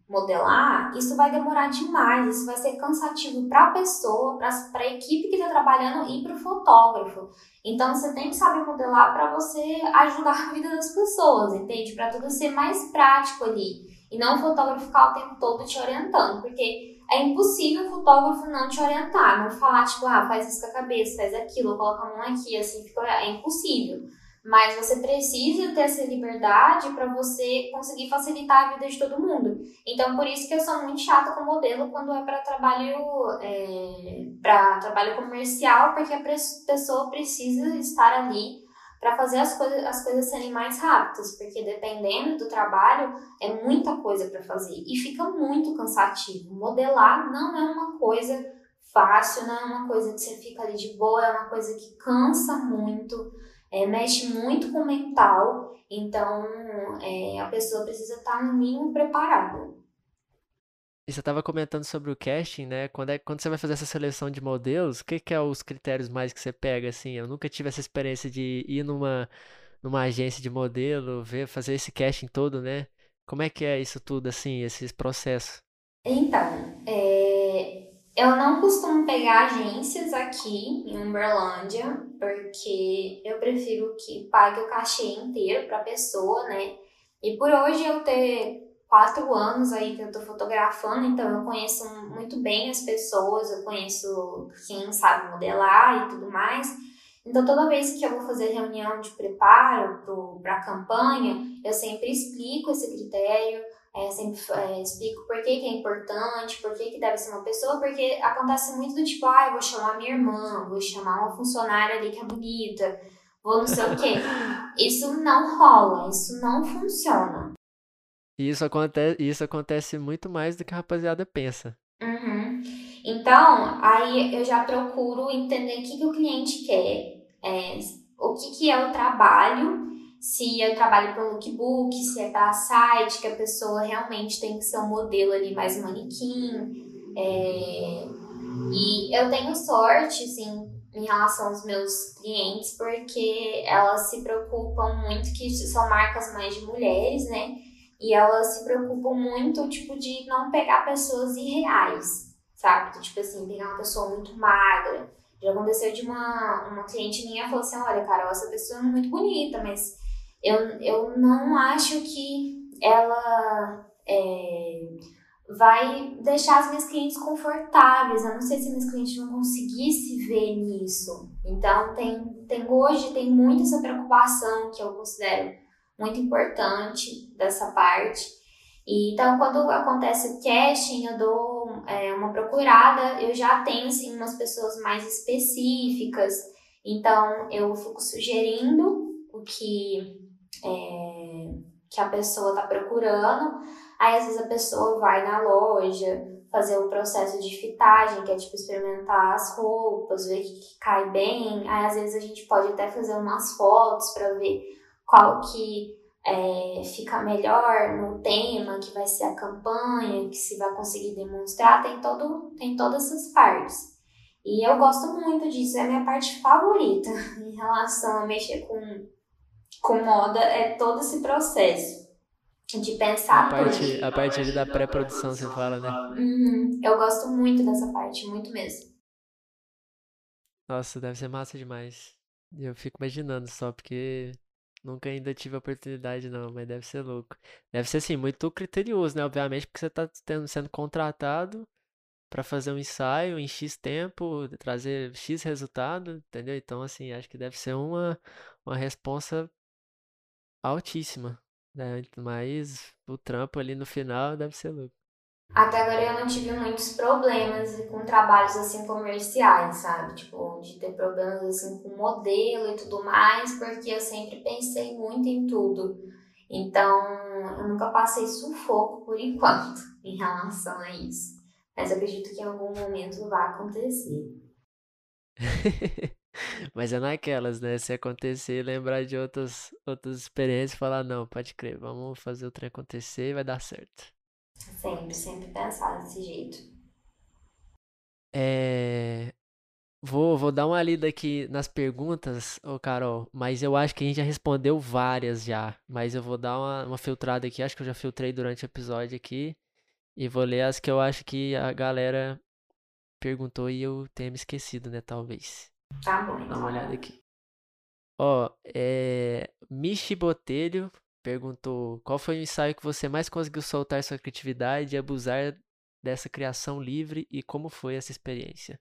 modelar, isso vai demorar demais, isso vai ser cansativo para a pessoa, para a equipe que está trabalhando e para o fotógrafo. Então você tem que saber modelar para você ajudar a vida das pessoas, entende? Para tudo ser mais prático ali e não o fotógrafo ficar o tempo todo te orientando, porque é impossível o fotógrafo não te orientar, não falar tipo, ah, faz isso com a cabeça, faz aquilo, coloca a mão aqui, assim, é impossível mas você precisa ter essa liberdade para você conseguir facilitar a vida de todo mundo. Então, por isso que eu sou muito chata com modelo quando é para trabalho é, para trabalho comercial, porque a pessoa precisa estar ali para fazer as coisas, as coisas serem mais rápidas, porque dependendo do trabalho é muita coisa para fazer e fica muito cansativo. Modelar não é uma coisa fácil, não é uma coisa que você fica ali de boa, é uma coisa que cansa muito, é, mexe muito com o mental, então é, a pessoa precisa estar no mínimo preparada. E você estava comentando sobre o casting, né? Quando, é, quando você vai fazer essa seleção de modelos, o que, que é os critérios mais que você pega, assim? Eu nunca tive essa experiência de ir numa, numa agência de modelo, ver, fazer esse casting todo, né? Como é que é isso tudo, assim, esses processos? Então, é, eu não costumo pegar agências aqui em Uberlândia, porque eu prefiro que pague o cachê inteiro para a pessoa, né? E por hoje eu ter quatro anos aí que eu tô fotografando, então eu conheço muito bem as pessoas, eu conheço quem sabe modelar e tudo mais. Então toda vez que eu vou fazer reunião de preparo para a campanha, eu sempre explico esse critério, é, sempre é, explico por que, que, é importante, por que, que deve ser uma pessoa, porque acontece muito do tipo, ah, eu vou chamar minha irmã, vou chamar uma funcionária ali que é bonita, vou não sei o quê. Isso não rola, isso não funciona. E isso acontece, isso acontece muito mais do que a rapaziada pensa. Uhum. Então, aí eu já procuro entender o que, que o cliente quer, é, o que, que é o trabalho se eu trabalho para lookbook, se é para site, que a pessoa realmente tem que ser um modelo ali mais manequim. É... E eu tenho sorte, assim, em relação aos meus clientes, porque elas se preocupam muito, que são marcas mais de mulheres, né? E elas se preocupam muito, tipo, de não pegar pessoas irreais, sabe? Tipo assim, pegar uma pessoa muito magra. Já aconteceu de uma, uma cliente minha falou assim: olha, Carol, essa pessoa é muito bonita, mas eu, eu não acho que ela é, vai deixar as minhas clientes confortáveis. Eu não sei se minhas clientes vão conseguir se ver nisso. Então, tem, tem hoje tem muito essa preocupação que eu considero muito importante dessa parte. E, então, quando acontece o casting, eu dou é, uma procurada, eu já tenho assim, umas pessoas mais específicas. Então, eu fico sugerindo o que é, que a pessoa está procurando. Aí às vezes a pessoa vai na loja fazer o processo de fitagem, que é tipo experimentar as roupas, ver que, que cai bem. Aí às vezes a gente pode até fazer umas fotos para ver qual que é, fica melhor no tema, que vai ser a campanha, que se vai conseguir demonstrar, tem, todo, tem todas essas partes. E eu gosto muito disso, é a minha parte favorita em relação a mexer com com moda é todo esse processo de pensar. A parte, a parte ali da pré-produção, você fala, né? Uhum. Eu gosto muito dessa parte, muito mesmo. Nossa, deve ser massa demais. Eu fico imaginando só, porque nunca ainda tive a oportunidade, não, mas deve ser louco. Deve ser, assim, muito criterioso, né? Obviamente, porque você tá tendo, sendo contratado para fazer um ensaio em X tempo, trazer X resultado, entendeu? Então, assim, acho que deve ser uma, uma responsa altíssima, né? Mas o trampo ali no final deve ser louco. Até agora eu não tive muitos problemas com trabalhos assim comerciais, sabe? Tipo, de ter problemas assim com modelo e tudo mais, porque eu sempre pensei muito em tudo. Então, eu nunca passei sufoco por enquanto em relação a isso. Mas acredito que em algum momento vai acontecer. Mas é naquelas, né? Se acontecer, lembrar de outras, outras experiências e falar, não, pode crer, vamos fazer o trem acontecer e vai dar certo. Sempre, sempre pensar desse jeito. É... Vou, vou dar uma lida aqui nas perguntas, ô Carol, mas eu acho que a gente já respondeu várias já. Mas eu vou dar uma, uma filtrada aqui, acho que eu já filtrei durante o episódio aqui. E vou ler as que eu acho que a galera perguntou e eu tenha me esquecido, né? Talvez. Tá bom. Dá uma olhada aqui. Ó, é... Michi Botelho perguntou qual foi o ensaio que você mais conseguiu soltar sua criatividade e abusar dessa criação livre e como foi essa experiência?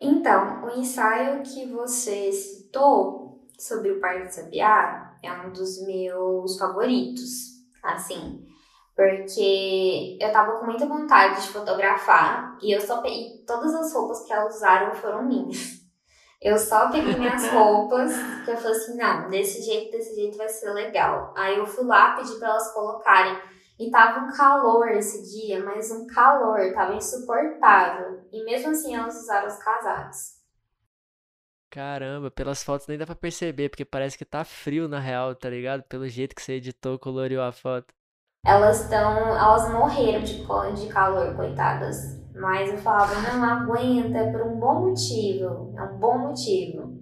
Então, o ensaio que você citou sobre o Parque de Sabiá é um dos meus favoritos. Assim, porque eu tava com muita vontade de fotografar e eu só peguei todas as roupas que elas usaram foram minhas. Eu só peguei minhas roupas, que eu falei assim, não, desse jeito, desse jeito vai ser legal. Aí eu fui lá, pedi para elas colocarem E tava um calor esse dia, mas um calor, tava insuportável. E mesmo assim elas usaram os casacos. Caramba, pelas fotos nem dá pra perceber, porque parece que tá frio na real, tá ligado? Pelo jeito que você editou, coloriu a foto. Elas estão. Elas morreram de, de calor, coitadas. Mas eu falava, não aguenta, é por um bom motivo. É um bom motivo.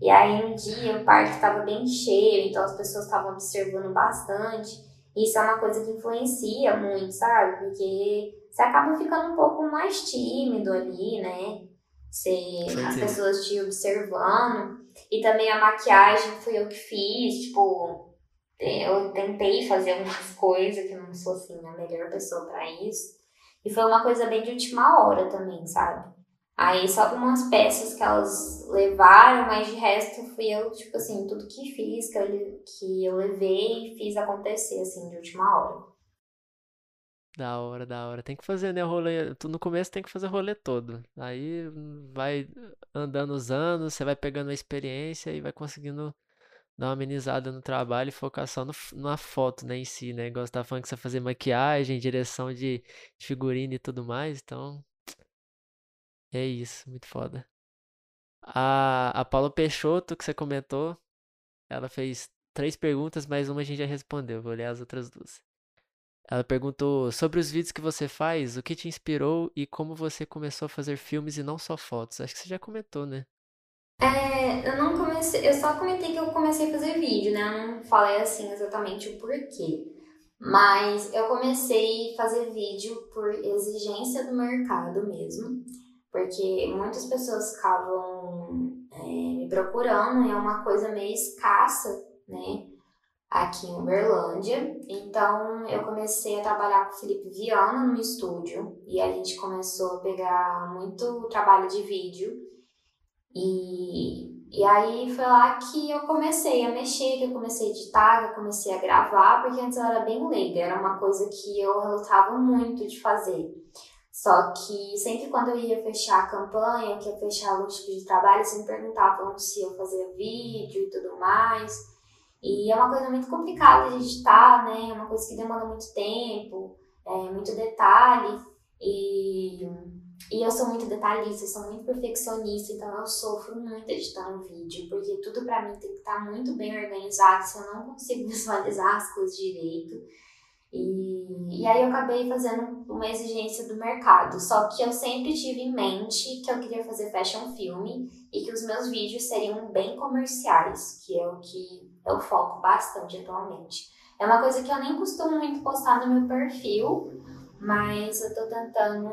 E aí um dia o parque estava bem cheio, então as pessoas estavam observando bastante. Isso é uma coisa que influencia muito, sabe? Porque você acaba ficando um pouco mais tímido ali, né? Você, as pessoas te observando. E também a maquiagem fui eu que fiz, tipo, eu tentei fazer algumas coisas que não sou assim a melhor pessoa para isso. E foi uma coisa bem de última hora também, sabe? Aí só algumas peças que elas levaram, mas de resto fui eu, tipo assim, tudo que fiz, que eu, que eu levei, fiz acontecer, assim, de última hora. Da hora, da hora. Tem que fazer, né, rolê. Tu no começo tem que fazer o rolê todo. Aí vai andando os anos, você vai pegando a experiência e vai conseguindo dar uma amenizada no trabalho e focar só no, na foto, né, em si, né? Igual você tá falando que você fazer maquiagem, direção de figurino e tudo mais, então. É isso, muito foda. A, a Paula Peixoto, que você comentou, ela fez três perguntas, mas uma a gente já respondeu. Vou ler as outras duas. Ela perguntou sobre os vídeos que você faz, o que te inspirou e como você começou a fazer filmes e não só fotos. Acho que você já comentou, né? É, eu não comecei, eu só comentei que eu comecei a fazer vídeo, né? Eu não falei assim exatamente o porquê. Mas eu comecei a fazer vídeo por exigência do mercado mesmo porque muitas pessoas ficavam é, me procurando e é uma coisa meio escassa, né? Aqui em Uberlândia. Então eu comecei a trabalhar com o Felipe Viana no estúdio e a gente começou a pegar muito trabalho de vídeo. E, e aí foi lá que eu comecei a mexer, que eu comecei a editar, que eu comecei a gravar, porque antes eu era bem leiga, era uma coisa que eu relutava muito de fazer. Só que sempre quando eu ia fechar a campanha, que ia fechar algum tipo de trabalho, sempre perguntavam se eu fazia vídeo e tudo mais. E é uma coisa muito complicada de editar, né? É uma coisa que demanda muito tempo, é, muito detalhe. E, e eu sou muito detalhista, sou muito perfeccionista, então eu sofro muito editando vídeo, porque tudo para mim tem que estar muito bem organizado, se eu não consigo visualizar as coisas direito. E, e aí eu acabei fazendo uma exigência do mercado. Só que eu sempre tive em mente que eu queria fazer fashion filme e que os meus vídeos seriam bem comerciais, que é o que eu foco bastante atualmente. É uma coisa que eu nem costumo muito postar no meu perfil, mas eu tô tentando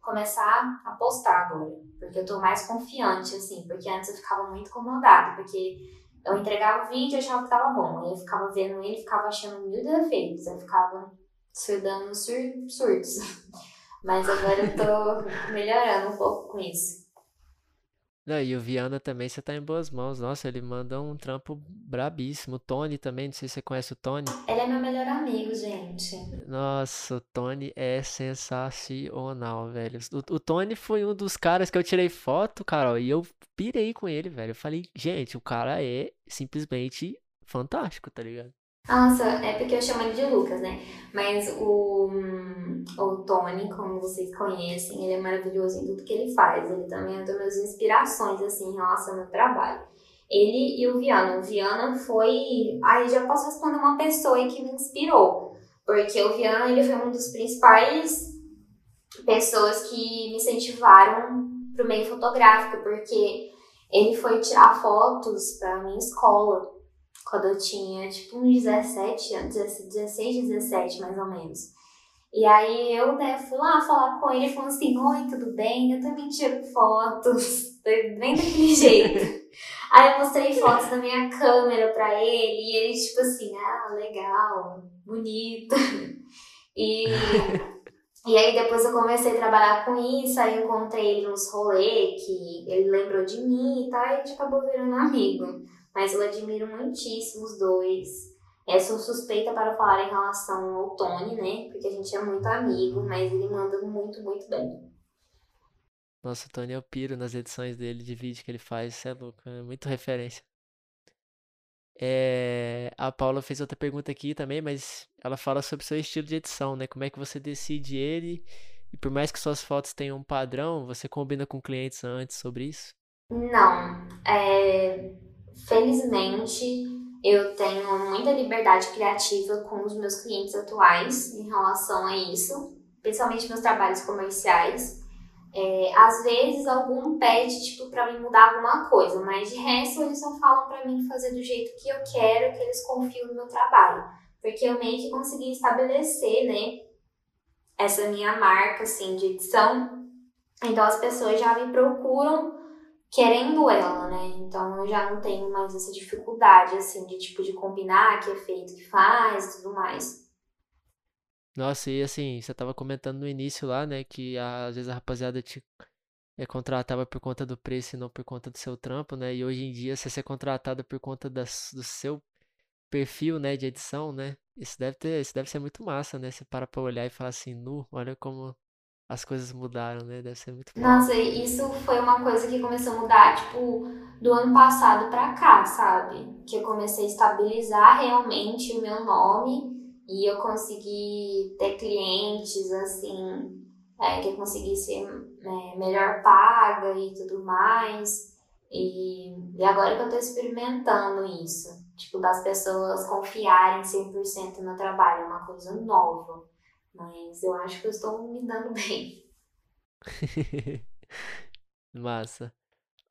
começar a postar agora, porque eu tô mais confiante, assim, porque antes eu ficava muito incomodada, porque eu entregava o vídeo e achava que tava bom. Aí eu ficava vendo ele, ficava achando mil defeitos. Eu ficava dando sur surtos. Mas agora eu tô melhorando um pouco com isso. Não, e o Viana também, você tá em boas mãos. Nossa, ele manda um trampo brabíssimo. O Tony também, não sei se você conhece o Tony. Ele é meu melhor amigo, gente. Nossa, o Tony é sensacional, velho. O, o Tony foi um dos caras que eu tirei foto, Carol, e eu pirei com ele, velho. Eu falei, gente, o cara é simplesmente fantástico, tá ligado? Nossa, é porque eu chamo ele de Lucas, né? Mas o, o Tony, como vocês conhecem, ele é maravilhoso em tudo que ele faz. Ele também é uma das minhas inspirações, assim, em relação ao meu trabalho. Ele e o Viana. O Viana foi... Aí já posso responder uma pessoa que me inspirou. Porque o Viana, ele foi um dos principais pessoas que me incentivaram pro meio fotográfico. Porque ele foi tirar fotos pra minha escola quando eu tinha tipo uns 17 anos, 16, 17 mais ou menos. E aí eu né, fui lá falar com ele e falou assim, oi, tudo bem? Eu também tiro fotos, bem daquele jeito. aí eu mostrei fotos da minha câmera pra ele e ele tipo assim, ah, legal, bonito. E, e aí depois eu comecei a trabalhar com isso, aí encontrei ele nos rolês que ele lembrou de mim e tal, e a gente acabou virando amigo mas eu admiro muitíssimo os dois. Eu sou suspeita para falar em relação ao Tony, né? Porque a gente é muito amigo, mas ele manda muito, muito bem. Nossa, o Tony é o piro nas edições dele de vídeo que ele faz, isso é louco, é muito referência. É, a Paula fez outra pergunta aqui também, mas ela fala sobre o seu estilo de edição, né? Como é que você decide ele? E por mais que suas fotos tenham um padrão, você combina com clientes antes sobre isso? Não. É, felizmente, eu tenho muita liberdade criativa com os meus clientes atuais em relação a isso, principalmente meus trabalhos comerciais. É, às vezes algum pede tipo para mim mudar alguma coisa, mas de resto eles só falam para mim fazer do jeito que eu quero, que eles confiam no meu trabalho, porque eu meio que consegui estabelecer, né, essa minha marca assim de edição. Então as pessoas já me procuram querendo ela, né? Então eu já não tenho mais essa dificuldade assim de tipo de combinar que efeito que faz, tudo mais. Nossa, e assim, você tava comentando no início lá, né, que às vezes a rapaziada te é, contratava por conta do preço e não por conta do seu trampo, né? E hoje em dia você ser contratada por conta das, do seu perfil, né, de edição, né? Isso deve ter, isso deve ser muito massa, né? Você para pra olhar e falar assim, nu, olha como as coisas mudaram, né? Deve ser muito bom. Nossa, isso foi uma coisa que começou a mudar, tipo, do ano passado pra cá, sabe? Que eu comecei a estabilizar realmente o meu nome e eu consegui ter clientes, assim, é, que eu consegui ser é, melhor paga e tudo mais. E, e agora que eu tô experimentando isso, tipo, das pessoas confiarem 100% no meu trabalho, é uma coisa nova. Mas eu acho que eu estou me dando bem. Massa.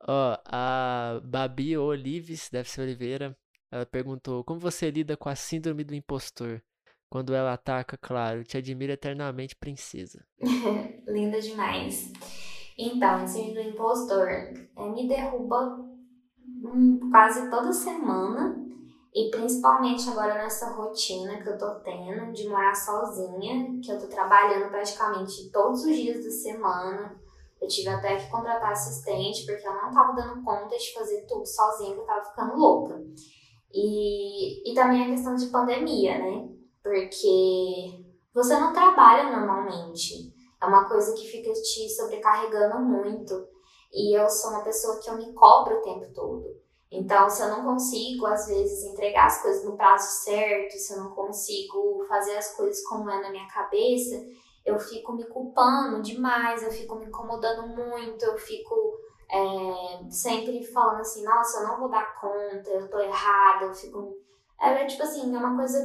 Ó, a Babi Olives, deve ser Oliveira, ela perguntou: Como você lida com a síndrome do impostor? Quando ela ataca, claro, te admira eternamente, princesa. Linda demais. Então, esse do impostor é, me derruba hum, quase toda semana. E principalmente agora nessa rotina que eu tô tendo de morar sozinha, que eu tô trabalhando praticamente todos os dias da semana. Eu tive até que contratar assistente, porque eu não tava dando conta de fazer tudo sozinha, que eu tava ficando louca. E, e também a questão de pandemia, né? porque você não trabalha normalmente. É uma coisa que fica te sobrecarregando muito. E eu sou uma pessoa que eu me cobro o tempo todo. Então, se eu não consigo, às vezes, entregar as coisas no prazo certo, se eu não consigo fazer as coisas como é na minha cabeça, eu fico me culpando demais, eu fico me incomodando muito, eu fico é, sempre falando assim: nossa, eu não vou dar conta, eu tô errada, eu fico. É, tipo assim, é uma coisa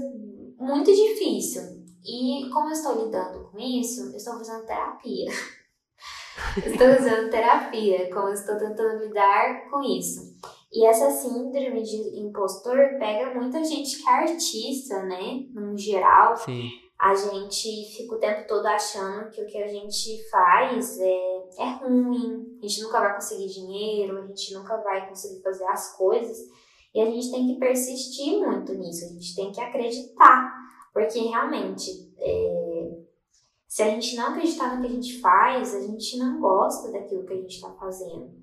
muito difícil. E como eu estou lidando com isso, eu estou fazendo terapia. estou fazendo terapia, como eu estou tentando lidar com isso. E essa síndrome de impostor pega muita gente que é artista, né? No geral. Sim. A gente fica o tempo todo achando que o que a gente faz é, é ruim, a gente nunca vai conseguir dinheiro, a gente nunca vai conseguir fazer as coisas. E a gente tem que persistir muito nisso, a gente tem que acreditar, porque realmente, é, se a gente não acreditar no que a gente faz, a gente não gosta daquilo que a gente está fazendo.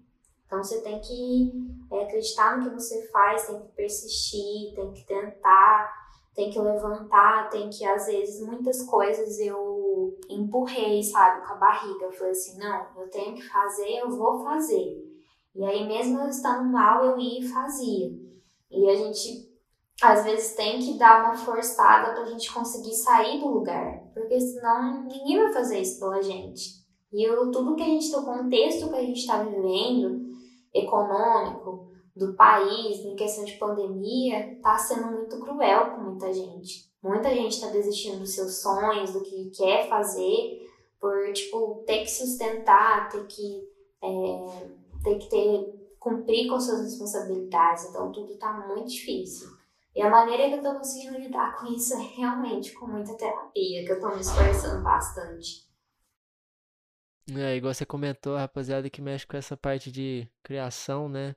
Então você tem que é, acreditar no que você faz, tem que persistir, tem que tentar, tem que levantar, tem que, às vezes, muitas coisas eu empurrei, sabe, com a barriga. Eu falei assim: não, eu tenho que fazer, eu vou fazer. E aí, mesmo eu estando mal, eu ia e fazia. E a gente às vezes tem que dar uma forçada para a gente conseguir sair do lugar, porque senão ninguém vai fazer isso pela gente. E eu, tudo que a gente, o contexto que a gente está vivendo, econômico, do país, em questão de pandemia, está sendo muito cruel com muita gente. Muita gente está desistindo dos seus sonhos, do que quer fazer, por, tipo, ter que sustentar, ter que, é, ter que ter cumprir com suas responsabilidades. Então, tudo está muito difícil. E a maneira que eu estou conseguindo lidar com isso é realmente com muita terapia, que eu estou me esforçando bastante. É, igual você comentou, rapaziada que mexe com essa parte de criação, né?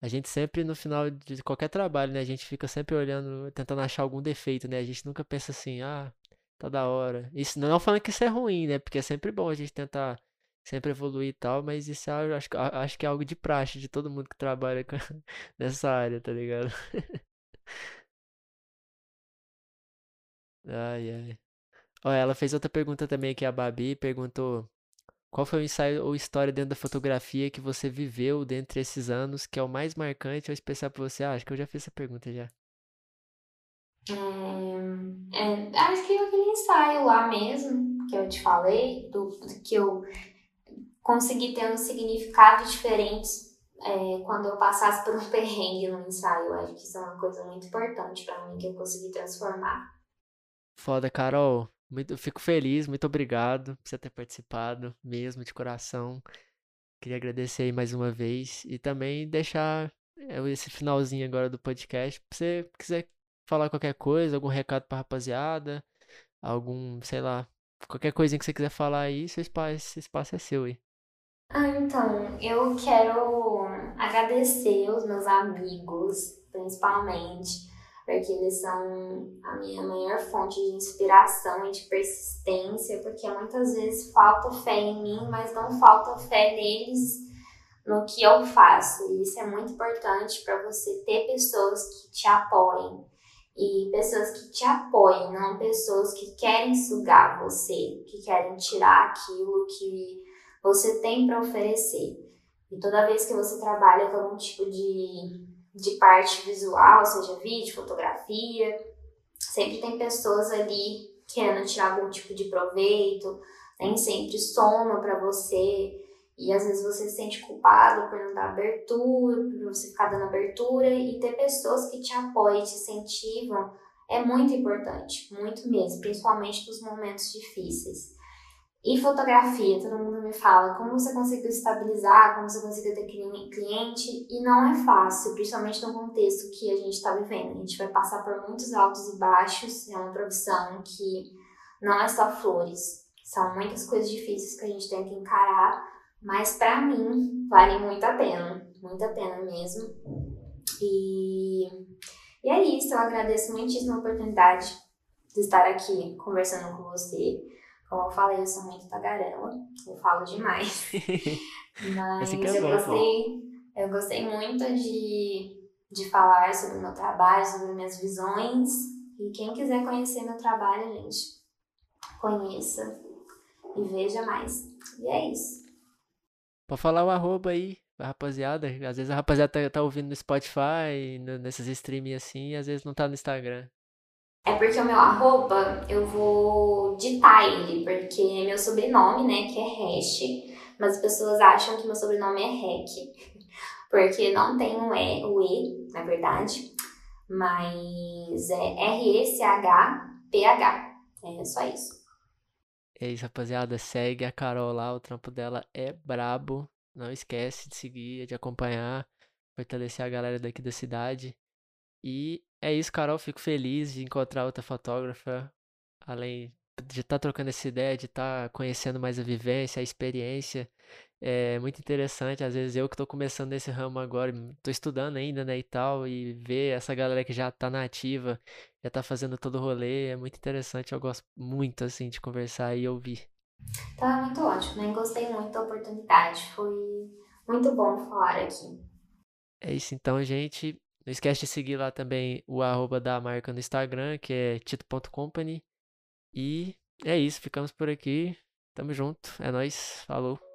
A gente sempre, no final de qualquer trabalho, né? A gente fica sempre olhando, tentando achar algum defeito, né? A gente nunca pensa assim, ah, tá da hora. Isso não falando que isso é ruim, né? Porque é sempre bom a gente tentar sempre evoluir e tal, mas isso é, acho, acho que é algo de praxe de todo mundo que trabalha com, nessa área, tá ligado? Ai, ai. Ó, ela fez outra pergunta também aqui, a Babi perguntou qual foi o ensaio ou história dentro da fotografia que você viveu dentre esses anos que é o mais marcante ou especial pra você? Ah, acho que eu já fiz essa pergunta já. É, é, acho que aquele ensaio lá mesmo, que eu te falei, do, que eu consegui ter um significado diferente é, quando eu passasse por um perrengue no ensaio. Eu acho que isso é uma coisa muito importante para mim, que eu consegui transformar. Foda, Carol. Muito, fico feliz, muito obrigado por você ter participado, mesmo de coração. Queria agradecer aí mais uma vez e também deixar é, esse finalzinho agora do podcast. Se você quiser falar qualquer coisa, algum recado pra rapaziada, algum, sei lá, qualquer coisinha que você quiser falar aí, seu espaço, esse espaço é seu aí. Ah, então, eu quero agradecer os meus amigos, principalmente, porque eles são a minha maior fonte de inspiração e de persistência, porque muitas vezes falta fé em mim, mas não falta fé neles no que eu faço. E isso é muito importante para você ter pessoas que te apoiem. E pessoas que te apoiem, não pessoas que querem sugar você, que querem tirar aquilo que você tem para oferecer. E toda vez que você trabalha com algum tipo de, de parte visual, seja vídeo, fotografia, sempre tem pessoas ali querendo tirar algum tipo de proveito, nem sempre soma para você. E às vezes você se sente culpado por não dar abertura, por você ficar dando abertura, e ter pessoas que te apoiem, te incentivam, é muito importante, muito mesmo, principalmente nos momentos difíceis. E fotografia, todo mundo me fala como você conseguiu estabilizar, como você conseguiu ter cliente, e não é fácil, principalmente no contexto que a gente está vivendo. A gente vai passar por muitos altos e baixos, é uma profissão que não é só flores, são muitas coisas difíceis que a gente tem que encarar, mas para mim vale muito a pena, muito a pena mesmo. E, e é isso, eu agradeço muitíssimo a oportunidade de estar aqui conversando com você. Como eu falei, eu sou muito tagarela, eu falo demais. Mas é eu, bom, gostei, eu gostei muito de, de falar sobre o meu trabalho, sobre minhas visões. E quem quiser conhecer meu trabalho, gente, conheça e veja mais. E é isso. Pode falar o arroba aí, rapaziada. Às vezes a rapaziada tá, tá ouvindo no Spotify, no, nesses streaming assim, e às vezes não tá no Instagram. É porque o meu arroba, eu vou ditar ele, porque é meu sobrenome, né, que é Hash, mas as pessoas acham que meu sobrenome é Rec, porque não tem o E, o E, na verdade, mas é R-E-C-H-P-H, é só isso. É isso, rapaziada, segue a Carol lá, o trampo dela é brabo, não esquece de seguir, de acompanhar, fortalecer a galera daqui da cidade. E é isso, Carol. Fico feliz de encontrar outra fotógrafa. Além de estar tá trocando essa ideia, de estar tá conhecendo mais a vivência, a experiência. É muito interessante. Às vezes eu que estou começando nesse ramo agora, estou estudando ainda, né, e tal, e ver essa galera que já está na ativa, já está fazendo todo o rolê, é muito interessante. Eu gosto muito, assim, de conversar e ouvir. Tá muito ótimo, né? Gostei muito da oportunidade. Foi muito bom falar aqui. É isso então, gente. Não esquece de seguir lá também o arroba da marca no Instagram, que é tito.company. E é isso, ficamos por aqui. Tamo junto. É nóis. Falou.